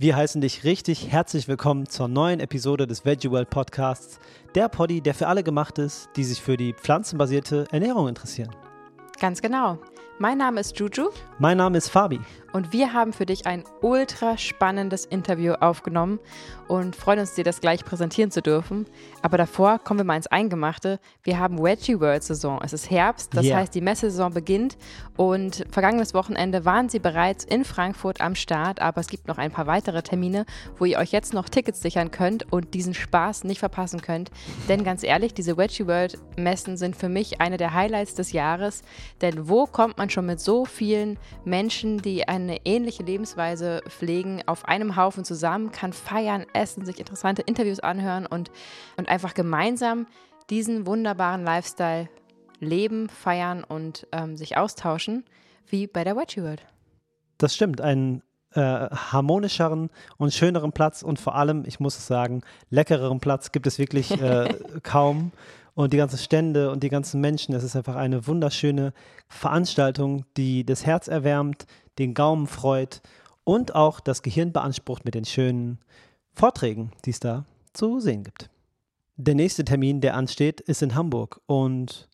Wir heißen dich richtig herzlich willkommen zur neuen Episode des Veggie World Podcasts, der Poddy, der für alle gemacht ist, die sich für die pflanzenbasierte Ernährung interessieren. Ganz genau. Mein Name ist Juju. Mein Name ist Fabi. Und wir haben für dich ein ultra spannendes Interview aufgenommen und freuen uns, dir das gleich präsentieren zu dürfen. Aber davor kommen wir mal ins Eingemachte. Wir haben Veggie World Saison. Es ist Herbst, das yeah. heißt, die Messesaison beginnt. Und vergangenes Wochenende waren sie bereits in Frankfurt am Start. Aber es gibt noch ein paar weitere Termine, wo ihr euch jetzt noch Tickets sichern könnt und diesen Spaß nicht verpassen könnt. Denn ganz ehrlich, diese Veggie World Messen sind für mich eine der Highlights des Jahres. Denn wo kommt man schon mit so vielen Menschen, die ein eine ähnliche Lebensweise pflegen, auf einem Haufen zusammen, kann feiern, essen, sich interessante Interviews anhören und, und einfach gemeinsam diesen wunderbaren Lifestyle leben, feiern und ähm, sich austauschen, wie bei der Wedgie World. Das stimmt, einen äh, harmonischeren und schöneren Platz und vor allem, ich muss es sagen, leckereren Platz gibt es wirklich äh, kaum und die ganzen Stände und die ganzen Menschen. Es ist einfach eine wunderschöne Veranstaltung, die das Herz erwärmt, den Gaumen freut und auch das Gehirn beansprucht mit den schönen Vorträgen, die es da zu sehen gibt. Der nächste Termin, der ansteht, ist in Hamburg und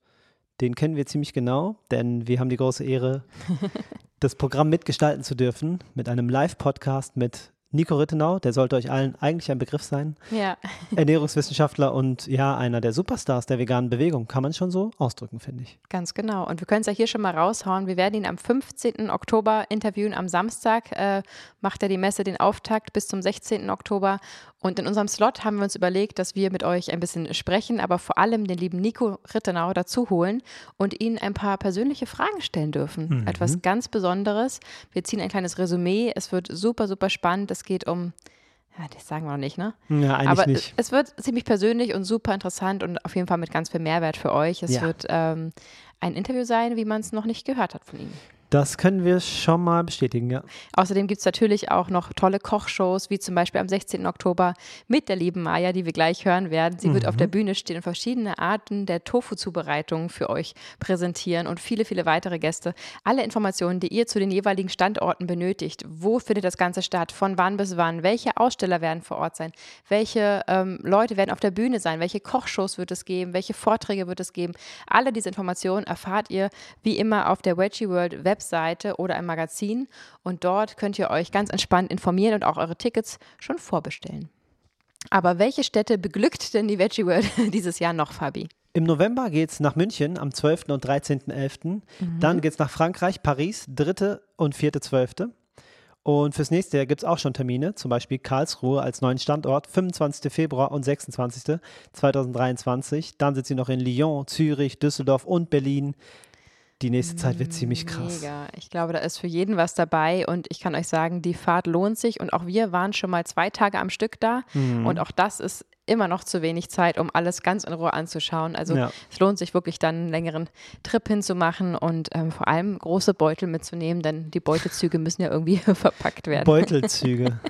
den kennen wir ziemlich genau, denn wir haben die große Ehre, das Programm mitgestalten zu dürfen mit einem Live-Podcast mit Nico Rittenau, der sollte euch allen eigentlich ein Begriff sein. Ja. Ernährungswissenschaftler und ja, einer der Superstars der veganen Bewegung. Kann man schon so ausdrücken, finde ich. Ganz genau. Und wir können es ja hier schon mal raushauen. Wir werden ihn am 15. Oktober interviewen. Am Samstag äh, macht er die Messe den Auftakt bis zum 16. Oktober. Und in unserem Slot haben wir uns überlegt, dass wir mit euch ein bisschen sprechen, aber vor allem den lieben Nico Rittenau dazu holen und ihn ein paar persönliche Fragen stellen dürfen. Mhm. Etwas ganz Besonderes. Wir ziehen ein kleines Resümee. Es wird super, super spannend. Es geht um ja, das sagen wir noch nicht, ne? Ja, eigentlich Aber nicht. es wird ziemlich persönlich und super interessant und auf jeden Fall mit ganz viel Mehrwert für euch. Es ja. wird ähm, ein Interview sein, wie man es noch nicht gehört hat von ihm. Das können wir schon mal bestätigen, ja. Außerdem gibt es natürlich auch noch tolle Kochshows, wie zum Beispiel am 16. Oktober mit der lieben Maya, die wir gleich hören werden. Sie mhm. wird auf der mhm. Bühne stehen und verschiedene Arten der Tofu-Zubereitung für euch präsentieren und viele, viele weitere Gäste. Alle Informationen, die ihr zu den jeweiligen Standorten benötigt, wo findet das Ganze statt, von wann bis wann, welche Aussteller werden vor Ort sein, welche ähm, Leute werden auf der Bühne sein, welche Kochshows wird es geben, welche Vorträge wird es geben. Alle diese Informationen erfahrt ihr wie immer auf der Veggie World Website Webseite oder im Magazin und dort könnt ihr euch ganz entspannt informieren und auch eure Tickets schon vorbestellen. Aber welche Städte beglückt denn die Veggie World dieses Jahr noch, Fabi? Im November geht es nach München am 12. und 13.11. Mhm. Dann geht es nach Frankreich, Paris, 3. und 4.12. Und fürs nächste Jahr gibt es auch schon Termine, zum Beispiel Karlsruhe als neuen Standort, 25. Februar und 26. 2023. Dann sind sie noch in Lyon, Zürich, Düsseldorf und Berlin die nächste Zeit wird ziemlich krass. Mega. Ich glaube, da ist für jeden was dabei und ich kann euch sagen, die Fahrt lohnt sich und auch wir waren schon mal zwei Tage am Stück da mhm. und auch das ist immer noch zu wenig Zeit, um alles ganz in Ruhe anzuschauen. Also ja. es lohnt sich wirklich dann einen längeren Trip hinzumachen und ähm, vor allem große Beutel mitzunehmen, denn die Beutezüge müssen ja irgendwie verpackt werden. Beutelzüge.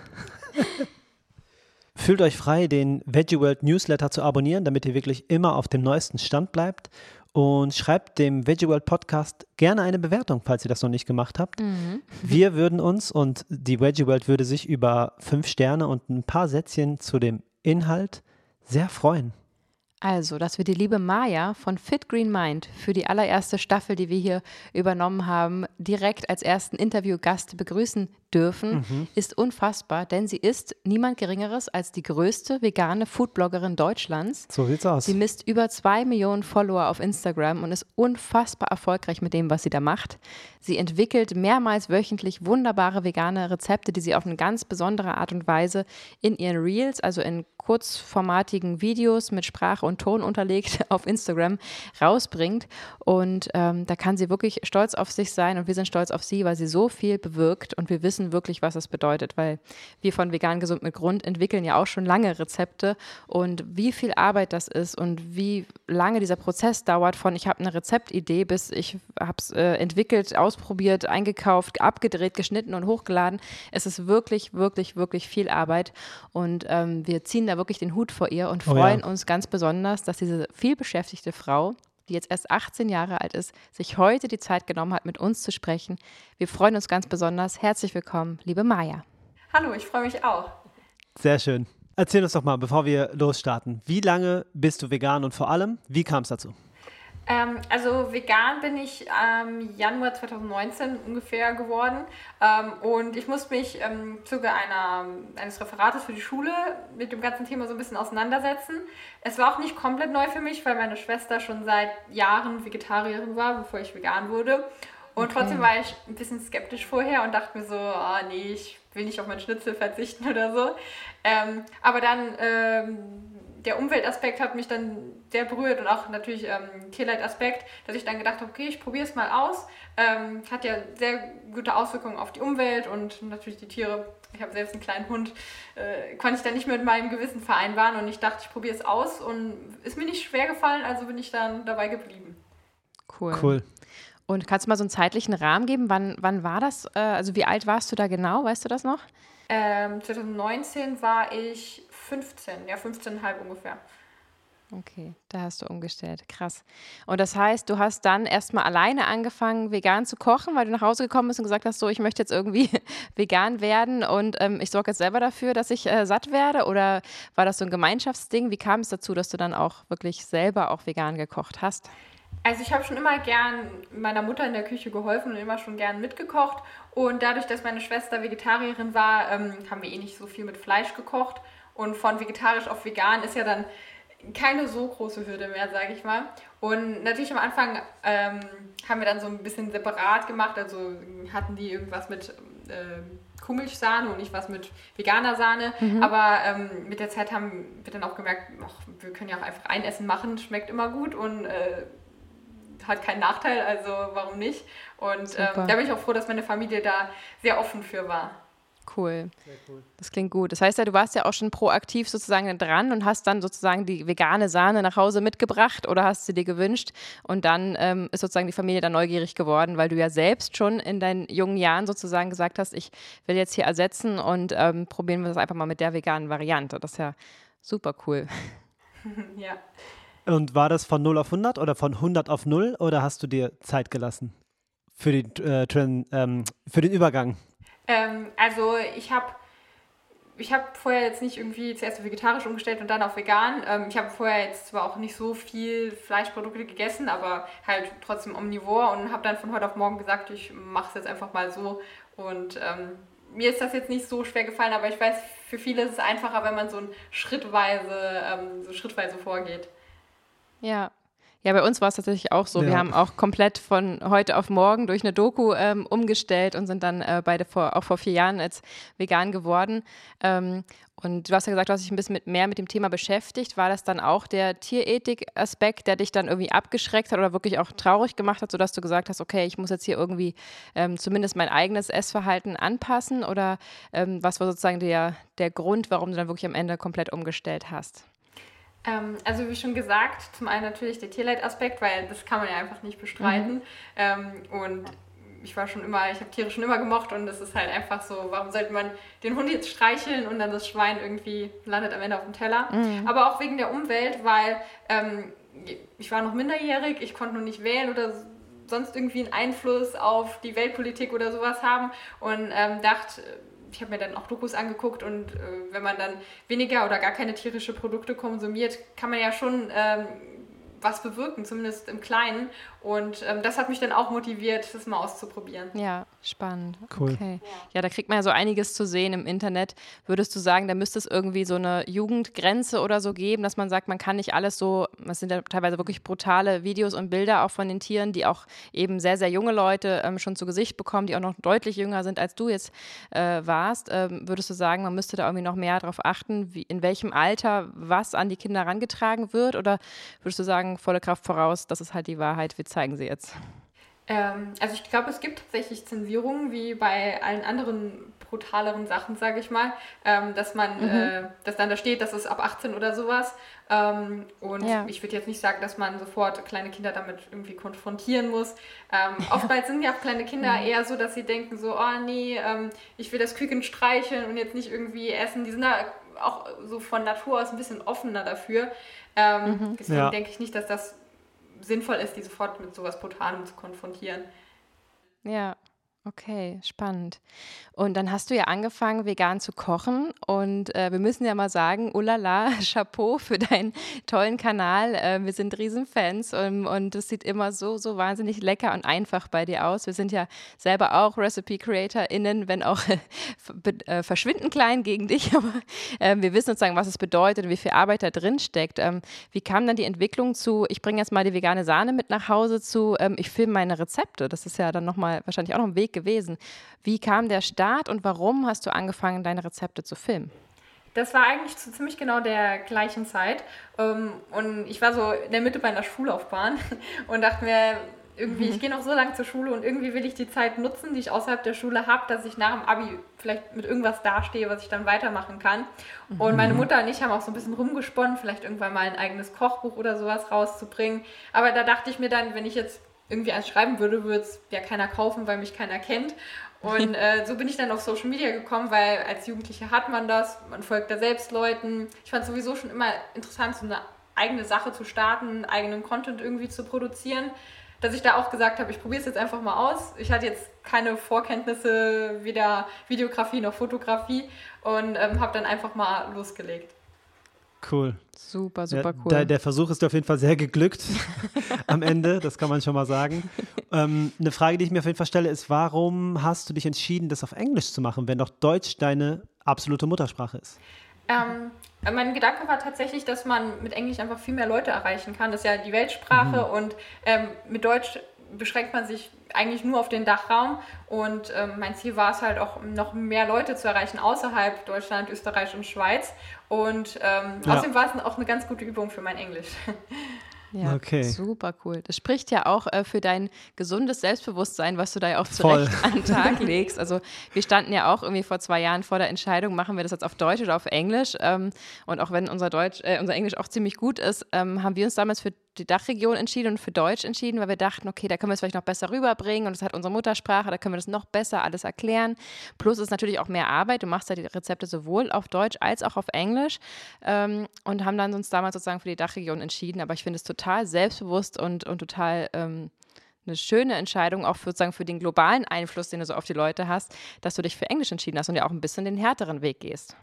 Fühlt euch frei, den Veggie World Newsletter zu abonnieren, damit ihr wirklich immer auf dem neuesten Stand bleibt und schreibt dem Veggie World Podcast gerne eine Bewertung, falls ihr das noch nicht gemacht habt. Mhm. Wir würden uns und die Veggie World würde sich über fünf Sterne und ein paar Sätzchen zu dem Inhalt sehr freuen. Also, dass wir die liebe Maya von Fit Green Mind für die allererste Staffel, die wir hier übernommen haben, direkt als ersten Interviewgast begrüßen dürfen, mhm. ist unfassbar, denn sie ist niemand Geringeres als die größte vegane Foodbloggerin Deutschlands. So sieht's aus. Sie misst über zwei Millionen Follower auf Instagram und ist unfassbar erfolgreich mit dem, was sie da macht. Sie entwickelt mehrmals wöchentlich wunderbare vegane Rezepte, die sie auf eine ganz besondere Art und Weise in ihren Reels, also in kurzformatigen Videos mit Sprache und Ton unterlegt auf Instagram rausbringt. Und ähm, da kann sie wirklich stolz auf sich sein und wir sind stolz auf sie, weil sie so viel bewirkt und wir wissen wirklich, was das bedeutet, weil wir von Vegan Gesund mit Grund entwickeln ja auch schon lange Rezepte und wie viel Arbeit das ist und wie lange dieser Prozess dauert von ich habe eine Rezeptidee bis ich habe es äh, entwickelt, ausprobiert, eingekauft, abgedreht, geschnitten und hochgeladen. Es ist wirklich, wirklich, wirklich viel Arbeit und ähm, wir ziehen da wirklich den Hut vor ihr und freuen oh ja. uns ganz besonders, dass diese vielbeschäftigte Frau, die jetzt erst 18 Jahre alt ist, sich heute die Zeit genommen hat, mit uns zu sprechen. Wir freuen uns ganz besonders. Herzlich willkommen, liebe Maja. Hallo, ich freue mich auch. Sehr schön. Erzähl uns doch mal, bevor wir losstarten, wie lange bist du vegan und vor allem, wie kam es dazu? Ähm, also vegan bin ich ähm, Januar 2019 ungefähr geworden ähm, und ich musste mich im Zuge einer, eines Referates für die Schule mit dem ganzen Thema so ein bisschen auseinandersetzen. Es war auch nicht komplett neu für mich, weil meine Schwester schon seit Jahren Vegetarierin war, bevor ich vegan wurde. Und okay. trotzdem war ich ein bisschen skeptisch vorher und dachte mir so, oh, nee, ich will nicht auf mein Schnitzel verzichten oder so. Ähm, aber dann ähm, der Umweltaspekt hat mich dann sehr berührt und auch natürlich ähm, Tierleitaspekt, dass ich dann gedacht habe, okay, ich probiere es mal aus. Ähm, hat ja sehr gute Auswirkungen auf die Umwelt und natürlich die Tiere. Ich habe selbst einen kleinen Hund, äh, konnte ich dann nicht mehr mit meinem Gewissen vereinbaren und ich dachte, ich probiere es aus und ist mir nicht schwer gefallen, also bin ich dann dabei geblieben. Cool. Cool. Und kannst du mal so einen zeitlichen Rahmen geben? Wann, wann war das? Äh, also wie alt warst du da genau? Weißt du das noch? Ähm, 2019 war ich 15, ja 15,5 ungefähr. Okay, da hast du umgestellt. Krass. Und das heißt, du hast dann erstmal alleine angefangen, vegan zu kochen, weil du nach Hause gekommen bist und gesagt hast, so, ich möchte jetzt irgendwie vegan werden und ähm, ich sorge jetzt selber dafür, dass ich äh, satt werde? Oder war das so ein Gemeinschaftsding? Wie kam es dazu, dass du dann auch wirklich selber auch vegan gekocht hast? Also ich habe schon immer gern meiner Mutter in der Küche geholfen und immer schon gern mitgekocht. Und dadurch, dass meine Schwester Vegetarierin war, ähm, haben wir eh nicht so viel mit Fleisch gekocht. Und von vegetarisch auf vegan ist ja dann keine so große Hürde mehr, sage ich mal. Und natürlich am Anfang ähm, haben wir dann so ein bisschen separat gemacht. Also hatten die irgendwas mit äh, Kuhmilchsahne und nicht was mit veganer Sahne. Mhm. Aber ähm, mit der Zeit haben wir dann auch gemerkt, ach, wir können ja auch einfach ein Essen machen, schmeckt immer gut und äh, hat keinen Nachteil, also warum nicht? Und ähm, da bin ich auch froh, dass meine Familie da sehr offen für war. Cool. cool. Das klingt gut. Das heißt ja, du warst ja auch schon proaktiv sozusagen dran und hast dann sozusagen die vegane Sahne nach Hause mitgebracht oder hast sie dir gewünscht. Und dann ähm, ist sozusagen die Familie dann neugierig geworden, weil du ja selbst schon in deinen jungen Jahren sozusagen gesagt hast, ich will jetzt hier ersetzen und ähm, probieren wir das einfach mal mit der veganen Variante. Das ist ja super cool. ja. Und war das von 0 auf 100 oder von 100 auf 0 oder hast du dir Zeit gelassen für den, äh, ähm, für den Übergang? Ähm, also ich habe ich habe vorher jetzt nicht irgendwie zuerst vegetarisch umgestellt und dann auf vegan. Ähm, ich habe vorher jetzt zwar auch nicht so viel Fleischprodukte gegessen, aber halt trotzdem omnivor und habe dann von heute auf morgen gesagt, ich mache es jetzt einfach mal so. Und ähm, mir ist das jetzt nicht so schwer gefallen, aber ich weiß, für viele ist es einfacher, wenn man so ein schrittweise, ähm, so schrittweise vorgeht. Ja. Ja, bei uns war es tatsächlich auch so. Ja. Wir haben auch komplett von heute auf morgen durch eine Doku ähm, umgestellt und sind dann äh, beide vor, auch vor vier Jahren als vegan geworden. Ähm, und du hast ja gesagt, du hast dich ein bisschen mit, mehr mit dem Thema beschäftigt. War das dann auch der Tierethik-Aspekt, der dich dann irgendwie abgeschreckt hat oder wirklich auch traurig gemacht hat, sodass du gesagt hast, okay, ich muss jetzt hier irgendwie ähm, zumindest mein eigenes Essverhalten anpassen? Oder ähm, was war sozusagen der, der Grund, warum du dann wirklich am Ende komplett umgestellt hast? Ähm, also wie schon gesagt, zum einen natürlich der Tierleitaspekt, weil das kann man ja einfach nicht bestreiten. Mhm. Ähm, und ich war schon immer, ich habe Tiere schon immer gemocht und es ist halt einfach so, warum sollte man den Hund jetzt streicheln und dann das Schwein irgendwie landet am Ende auf dem Teller. Mhm. Aber auch wegen der Umwelt, weil ähm, ich war noch minderjährig, ich konnte noch nicht wählen oder sonst irgendwie einen Einfluss auf die Weltpolitik oder sowas haben und ähm, dachte, ich habe mir dann auch Dokus angeguckt und äh, wenn man dann weniger oder gar keine tierische Produkte konsumiert, kann man ja schon ähm, was bewirken, zumindest im Kleinen. Und ähm, das hat mich dann auch motiviert, das mal auszuprobieren. Ja, spannend. Cool. Okay. Ja, da kriegt man ja so einiges zu sehen im Internet. Würdest du sagen, da müsste es irgendwie so eine Jugendgrenze oder so geben, dass man sagt, man kann nicht alles so, das sind ja teilweise wirklich brutale Videos und Bilder auch von den Tieren, die auch eben sehr, sehr junge Leute ähm, schon zu Gesicht bekommen, die auch noch deutlich jünger sind, als du jetzt äh, warst. Ähm, würdest du sagen, man müsste da irgendwie noch mehr darauf achten, wie, in welchem Alter was an die Kinder herangetragen wird? Oder würdest du sagen, volle Kraft voraus, das ist halt die Wahrheit, wir zeigen sie jetzt? Ähm, also ich glaube, es gibt tatsächlich Zensierungen, wie bei allen anderen brutaleren Sachen, sage ich mal, ähm, dass man, mhm. äh, dass dann da steht, dass es ab 18 oder sowas. Ähm, und ja. ich würde jetzt nicht sagen, dass man sofort kleine Kinder damit irgendwie konfrontieren muss. Ähm, ja. Oftmals sind ja auch kleine Kinder mhm. eher so, dass sie denken so, oh nee, ähm, ich will das Küken streicheln und jetzt nicht irgendwie essen. Die sind da auch so von Natur aus ein bisschen offener dafür. Ähm, mhm. Deswegen ja. denke ich nicht, dass das sinnvoll ist, die sofort mit sowas Brutalem zu konfrontieren. Ja, Okay, spannend. Und dann hast du ja angefangen, vegan zu kochen. Und äh, wir müssen ja mal sagen, ulala, Chapeau für deinen tollen Kanal. Äh, wir sind Riesenfans und, und es sieht immer so, so wahnsinnig lecker und einfach bei dir aus. Wir sind ja selber auch Recipe-CreatorInnen, wenn auch äh, verschwinden klein gegen dich. Aber ähm, wir wissen sozusagen, was es bedeutet und wie viel Arbeit da drin steckt. Ähm, wie kam dann die Entwicklung zu, ich bringe jetzt mal die vegane Sahne mit nach Hause zu, ähm, ich filme meine Rezepte? Das ist ja dann nochmal wahrscheinlich auch noch ein Weg gewesen. Wie kam der Start und warum hast du angefangen, deine Rezepte zu filmen? Das war eigentlich zu ziemlich genau der gleichen Zeit. Ähm, und ich war so in der Mitte meiner Schullaufbahn und dachte mir, irgendwie, ich gehe noch so lange zur Schule und irgendwie will ich die Zeit nutzen, die ich außerhalb der Schule habe, dass ich nach dem Abi vielleicht mit irgendwas dastehe, was ich dann weitermachen kann. Und meine mhm. Mutter und ich haben auch so ein bisschen rumgesponnen, vielleicht irgendwann mal ein eigenes Kochbuch oder sowas rauszubringen. Aber da dachte ich mir dann, wenn ich jetzt irgendwie eins schreiben würde, würde es ja keiner kaufen, weil mich keiner kennt. Und äh, so bin ich dann auf Social Media gekommen, weil als Jugendliche hat man das, man folgt da selbst Leuten. Ich fand es sowieso schon immer interessant, so eine eigene Sache zu starten, eigenen Content irgendwie zu produzieren, dass ich da auch gesagt habe, ich probiere es jetzt einfach mal aus. Ich hatte jetzt keine Vorkenntnisse, weder Videografie noch Fotografie und ähm, habe dann einfach mal losgelegt. Cool. Super, super cool. Der, der, Versuch ist auf jeden Fall sehr geglückt am Ende, das kann man schon mal sagen. Ähm, eine Frage, die ich mir auf jeden Fall stelle, ist, warum hast du dich entschieden, das auf Englisch zu machen, wenn doch Deutsch deine absolute Muttersprache ist? Ähm, mein Gedanke war tatsächlich, dass man mit Englisch einfach viel mehr Leute erreichen kann. Das ist ja die Weltsprache mhm. und ähm, mit Deutsch beschränkt man sich eigentlich nur auf den Dachraum. Und ähm, mein Ziel war es halt auch, noch mehr Leute zu erreichen außerhalb Deutschland, Österreich und Schweiz. Und ähm, ja. außerdem war es auch eine ganz gute Übung für mein Englisch. Ja, okay. super cool. Das spricht ja auch äh, für dein gesundes Selbstbewusstsein, was du da ja auch zurecht Voll. an den Tag legst. Also wir standen ja auch irgendwie vor zwei Jahren vor der Entscheidung, machen wir das jetzt auf Deutsch oder auf Englisch. Ähm, und auch wenn unser Deutsch, äh, unser Englisch auch ziemlich gut ist, ähm, haben wir uns damals für die Dachregion entschieden und für Deutsch entschieden, weil wir dachten, okay, da können wir es vielleicht noch besser rüberbringen und es hat unsere Muttersprache, da können wir das noch besser alles erklären. Plus ist natürlich auch mehr Arbeit. Du machst ja die Rezepte sowohl auf Deutsch als auch auf Englisch ähm, und haben dann uns damals sozusagen für die Dachregion entschieden. Aber ich finde es total selbstbewusst und, und total ähm, eine schöne Entscheidung, auch für, sozusagen für den globalen Einfluss, den du so auf die Leute hast, dass du dich für Englisch entschieden hast und ja auch ein bisschen den härteren Weg gehst.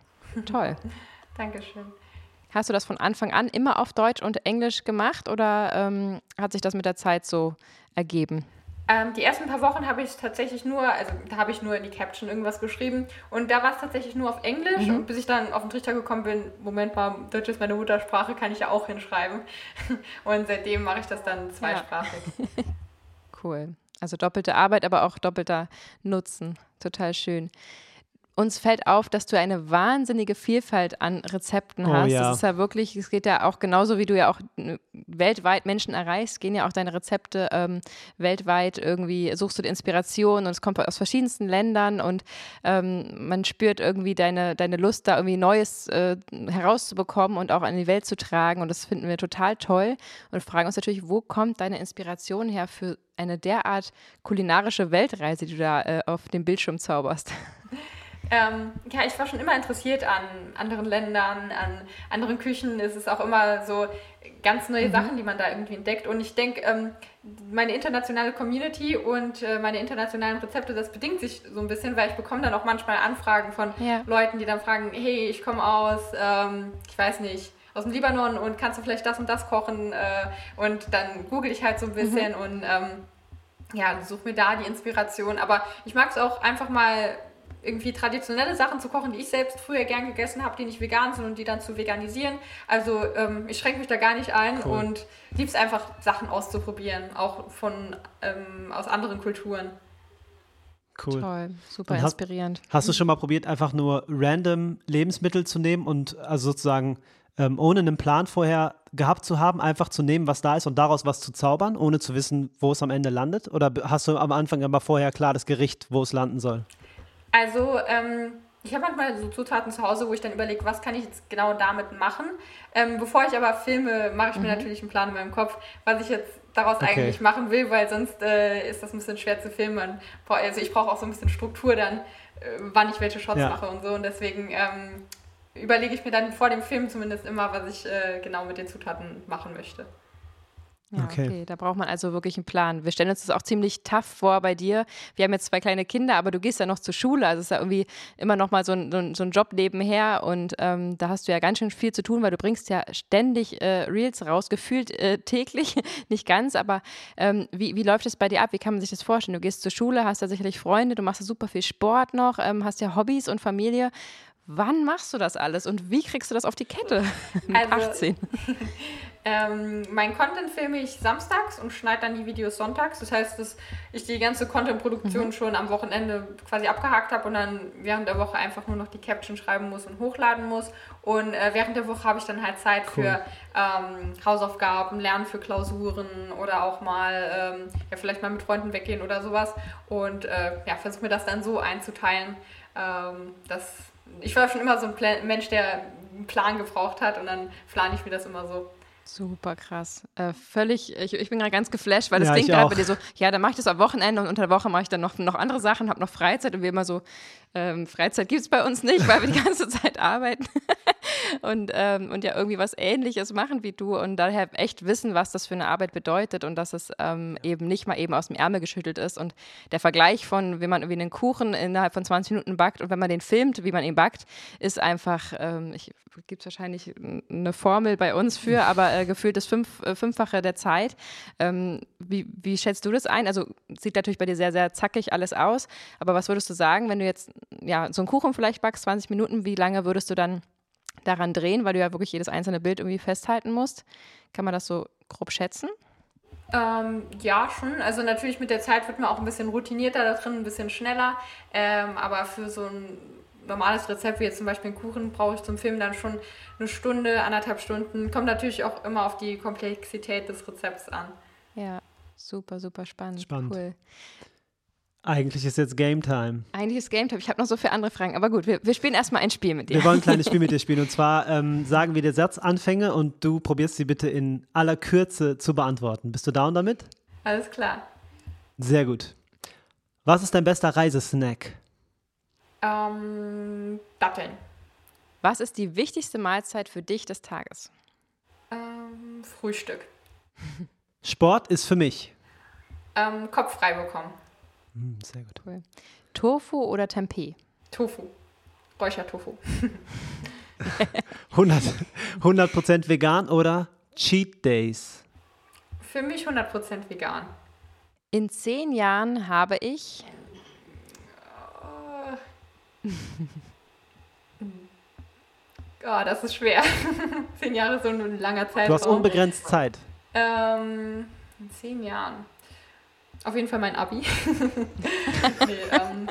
Toll. Dankeschön. Hast du das von Anfang an immer auf Deutsch und Englisch gemacht oder ähm, hat sich das mit der Zeit so ergeben? Ähm, die ersten paar Wochen habe ich tatsächlich nur, also da habe ich nur in die Caption irgendwas geschrieben und da war es tatsächlich nur auf Englisch mhm. und bis ich dann auf den Trichter gekommen bin, Moment mal, Deutsch ist meine Muttersprache, kann ich ja auch hinschreiben. Und seitdem mache ich das dann zweisprachig. Ja. cool. Also doppelte Arbeit, aber auch doppelter Nutzen. Total schön uns fällt auf, dass du eine wahnsinnige Vielfalt an Rezepten oh, hast. Ja. Das ist ja wirklich, es geht ja auch genauso, wie du ja auch äh, weltweit Menschen erreichst, gehen ja auch deine Rezepte ähm, weltweit irgendwie, suchst du die Inspiration und es kommt aus verschiedensten Ländern und ähm, man spürt irgendwie deine, deine Lust, da irgendwie Neues äh, herauszubekommen und auch an die Welt zu tragen und das finden wir total toll und fragen uns natürlich, wo kommt deine Inspiration her für eine derart kulinarische Weltreise, die du da äh, auf dem Bildschirm zauberst? Ähm, ja, ich war schon immer interessiert an anderen Ländern, an anderen Küchen. Es ist auch immer so ganz neue mhm. Sachen, die man da irgendwie entdeckt. Und ich denke, ähm, meine internationale Community und äh, meine internationalen Rezepte, das bedingt sich so ein bisschen, weil ich bekomme dann auch manchmal Anfragen von ja. Leuten, die dann fragen, hey, ich komme aus, ähm, ich weiß nicht, aus dem Libanon und kannst du vielleicht das und das kochen? Äh, und dann google ich halt so ein bisschen mhm. und ähm, ja, suche mir da die Inspiration. Aber ich mag es auch einfach mal irgendwie traditionelle Sachen zu kochen, die ich selbst früher gern gegessen habe, die nicht vegan sind und die dann zu veganisieren. Also ähm, ich schränke mich da gar nicht ein cool. und liebe es einfach, Sachen auszuprobieren, auch von ähm, aus anderen Kulturen. Cool. Toll, super hast, inspirierend. Hast du schon mal probiert, einfach nur random Lebensmittel zu nehmen und also sozusagen ähm, ohne einen Plan vorher gehabt zu haben, einfach zu nehmen, was da ist und daraus was zu zaubern, ohne zu wissen, wo es am Ende landet? Oder hast du am Anfang aber vorher klar das Gericht, wo es landen soll? Also, ähm, ich habe manchmal so Zutaten zu Hause, wo ich dann überlege, was kann ich jetzt genau damit machen. Ähm, bevor ich aber filme, mache ich mir mhm. natürlich einen Plan in meinem Kopf, was ich jetzt daraus okay. eigentlich machen will, weil sonst äh, ist das ein bisschen schwer zu filmen. Also ich brauche auch so ein bisschen Struktur dann, äh, wann ich welche Shots ja. mache und so. Und deswegen ähm, überlege ich mir dann vor dem Film zumindest immer, was ich äh, genau mit den Zutaten machen möchte. Ja, okay. okay. Da braucht man also wirklich einen Plan. Wir stellen uns das auch ziemlich tough vor bei dir. Wir haben jetzt zwei kleine Kinder, aber du gehst ja noch zur Schule. Also es ist ja irgendwie immer noch mal so ein, so ein Job nebenher. Und ähm, da hast du ja ganz schön viel zu tun, weil du bringst ja ständig äh, Reels raus, gefühlt äh, täglich. Nicht ganz, aber ähm, wie, wie läuft es bei dir ab? Wie kann man sich das vorstellen? Du gehst zur Schule, hast da sicherlich Freunde, du machst ja super viel Sport noch, ähm, hast ja Hobbys und Familie. Wann machst du das alles und wie kriegst du das auf die Kette mit also, 18? ähm, mein Content filme ich samstags und schneide dann die Videos sonntags. Das heißt, dass ich die ganze Content-Produktion mhm. schon am Wochenende quasi abgehakt habe und dann während der Woche einfach nur noch die Caption schreiben muss und hochladen muss. Und äh, während der Woche habe ich dann halt Zeit cool. für ähm, Hausaufgaben, Lernen für Klausuren oder auch mal ähm, ja, vielleicht mal mit Freunden weggehen oder sowas. Und äh, ja, versuche mir das dann so einzuteilen, ähm, dass ich war schon immer so ein Mensch, der einen Plan gebraucht hat und dann plane ich mir das immer so. Super krass. Äh, völlig, ich, ich bin gerade ganz geflasht, weil es ja, klingt gerade bei dir so, ja, dann mache ich das am Wochenende und unter der Woche mache ich dann noch, noch andere Sachen, habe noch Freizeit und wir immer so, ähm, Freizeit gibt es bei uns nicht, weil wir die ganze Zeit arbeiten und, ähm, und ja irgendwie was Ähnliches machen wie du und daher echt wissen, was das für eine Arbeit bedeutet und dass es ähm, eben nicht mal eben aus dem Ärmel geschüttelt ist. Und der Vergleich von, wie man irgendwie einen Kuchen innerhalb von 20 Minuten backt und wenn man den filmt, wie man ihn backt, ist einfach, ähm, gibt es wahrscheinlich eine Formel bei uns für, aber äh, gefühlt das fünf, äh, Fünffache der Zeit. Ähm, wie, wie schätzt du das ein? Also sieht natürlich bei dir sehr, sehr zackig alles aus, aber was würdest du sagen, wenn du jetzt ja, so einen Kuchen vielleicht backst, 20 Minuten, wie lange würdest du dann daran drehen, weil du ja wirklich jedes einzelne Bild irgendwie festhalten musst? Kann man das so grob schätzen? Ähm, ja, schon. Also natürlich mit der Zeit wird man auch ein bisschen routinierter da drin, ein bisschen schneller. Ähm, aber für so ein normales Rezept, wie jetzt zum Beispiel einen Kuchen, brauche ich zum Film dann schon eine Stunde, anderthalb Stunden. Kommt natürlich auch immer auf die Komplexität des Rezepts an. Ja, super, super spannend. Spannend. Cool. Eigentlich ist jetzt Game Time. Eigentlich ist Game Time. Ich habe noch so viele andere Fragen. Aber gut, wir, wir spielen erstmal ein Spiel mit dir. Wir wollen ein kleines Spiel mit dir spielen. Und zwar ähm, sagen wir dir Satzanfänge und du probierst sie bitte in aller Kürze zu beantworten. Bist du down damit? Alles klar. Sehr gut. Was ist dein bester Reisesnack? Ähm, Datteln. Was ist die wichtigste Mahlzeit für dich des Tages? Ähm, Frühstück. Sport ist für mich. Ähm, Kopf frei bekommen. Mm, sehr gut. Cool. Tofu oder Tempeh? Tofu. Räuchertofu. 100, 100% vegan oder Cheat Days? Für mich 100% vegan. In zehn Jahren habe ich. Oh, oh das ist schwer. zehn Jahre ist so ein langer Zeitraum. Du hast unbegrenzt Zeit. Ähm, in zehn Jahren. Auf jeden Fall mein Abi. nee, ähm,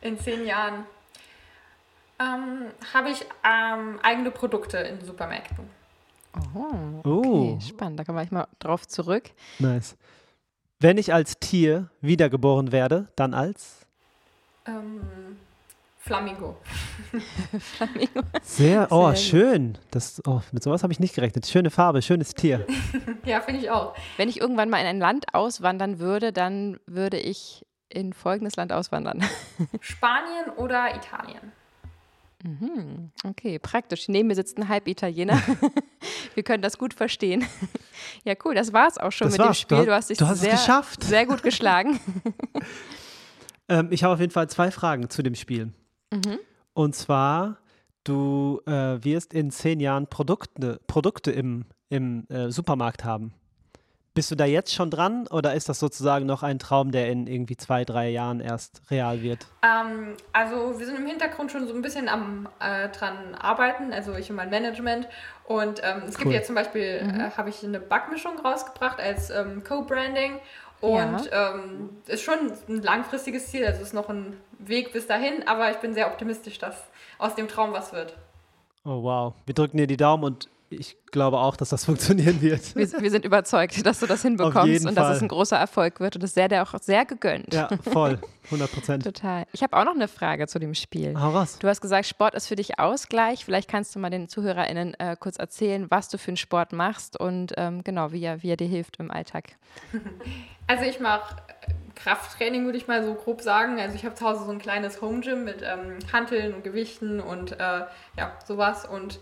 in zehn Jahren ähm, habe ich ähm, eigene Produkte in Supermärkten. Oh, okay, oh. spannend. Da komme ich mal drauf zurück. Nice. Wenn ich als Tier wiedergeboren werde, dann als? Ähm, Flamingo. Flamingo. Sehr, oh, Sehr schön. Das, oh, mit sowas habe ich nicht gerechnet. Schöne Farbe, schönes Tier. ja, finde ich auch. Wenn ich irgendwann mal in ein Land auswandern würde, dann würde ich in folgendes Land auswandern. Spanien oder Italien? Mhm, okay, praktisch. Neben mir sitzt ein Halb-Italiener. Wir können das gut verstehen. Ja, cool, das war es auch schon das mit war's. dem Spiel. Du hast dich sehr, sehr gut geschlagen. ähm, ich habe auf jeden Fall zwei Fragen zu dem Spiel. Mhm. Und zwar, du äh, wirst in zehn Jahren Produkte, Produkte im, im äh, Supermarkt haben. Bist du da jetzt schon dran oder ist das sozusagen noch ein Traum, der in irgendwie zwei, drei Jahren erst real wird? Ähm, also wir sind im Hintergrund schon so ein bisschen am äh, dran arbeiten, also ich und mein Management. Und ähm, es cool. gibt jetzt zum Beispiel, mhm. äh, habe ich eine Backmischung rausgebracht als ähm, Co-Branding und ja. ähm, ist schon ein langfristiges Ziel, also ist noch ein Weg bis dahin, aber ich bin sehr optimistisch, dass aus dem Traum was wird. Oh wow, wir drücken dir die Daumen und ich glaube auch, dass das funktionieren wird. Wir, wir sind überzeugt, dass du das hinbekommst und Fall. dass es ein großer Erfolg wird. Und das sehr dir auch sehr gegönnt. Ja, voll. 100 Prozent. Total. Ich habe auch noch eine Frage zu dem Spiel. Hau was. Du hast gesagt, Sport ist für dich Ausgleich. Vielleicht kannst du mal den ZuhörerInnen äh, kurz erzählen, was du für einen Sport machst und ähm, genau, wie er, wie er dir hilft im Alltag. Also ich mache Krafttraining, würde ich mal so grob sagen. Also ich habe zu Hause so ein kleines Home Gym mit ähm, Hanteln und Gewichten und äh, ja, sowas. Und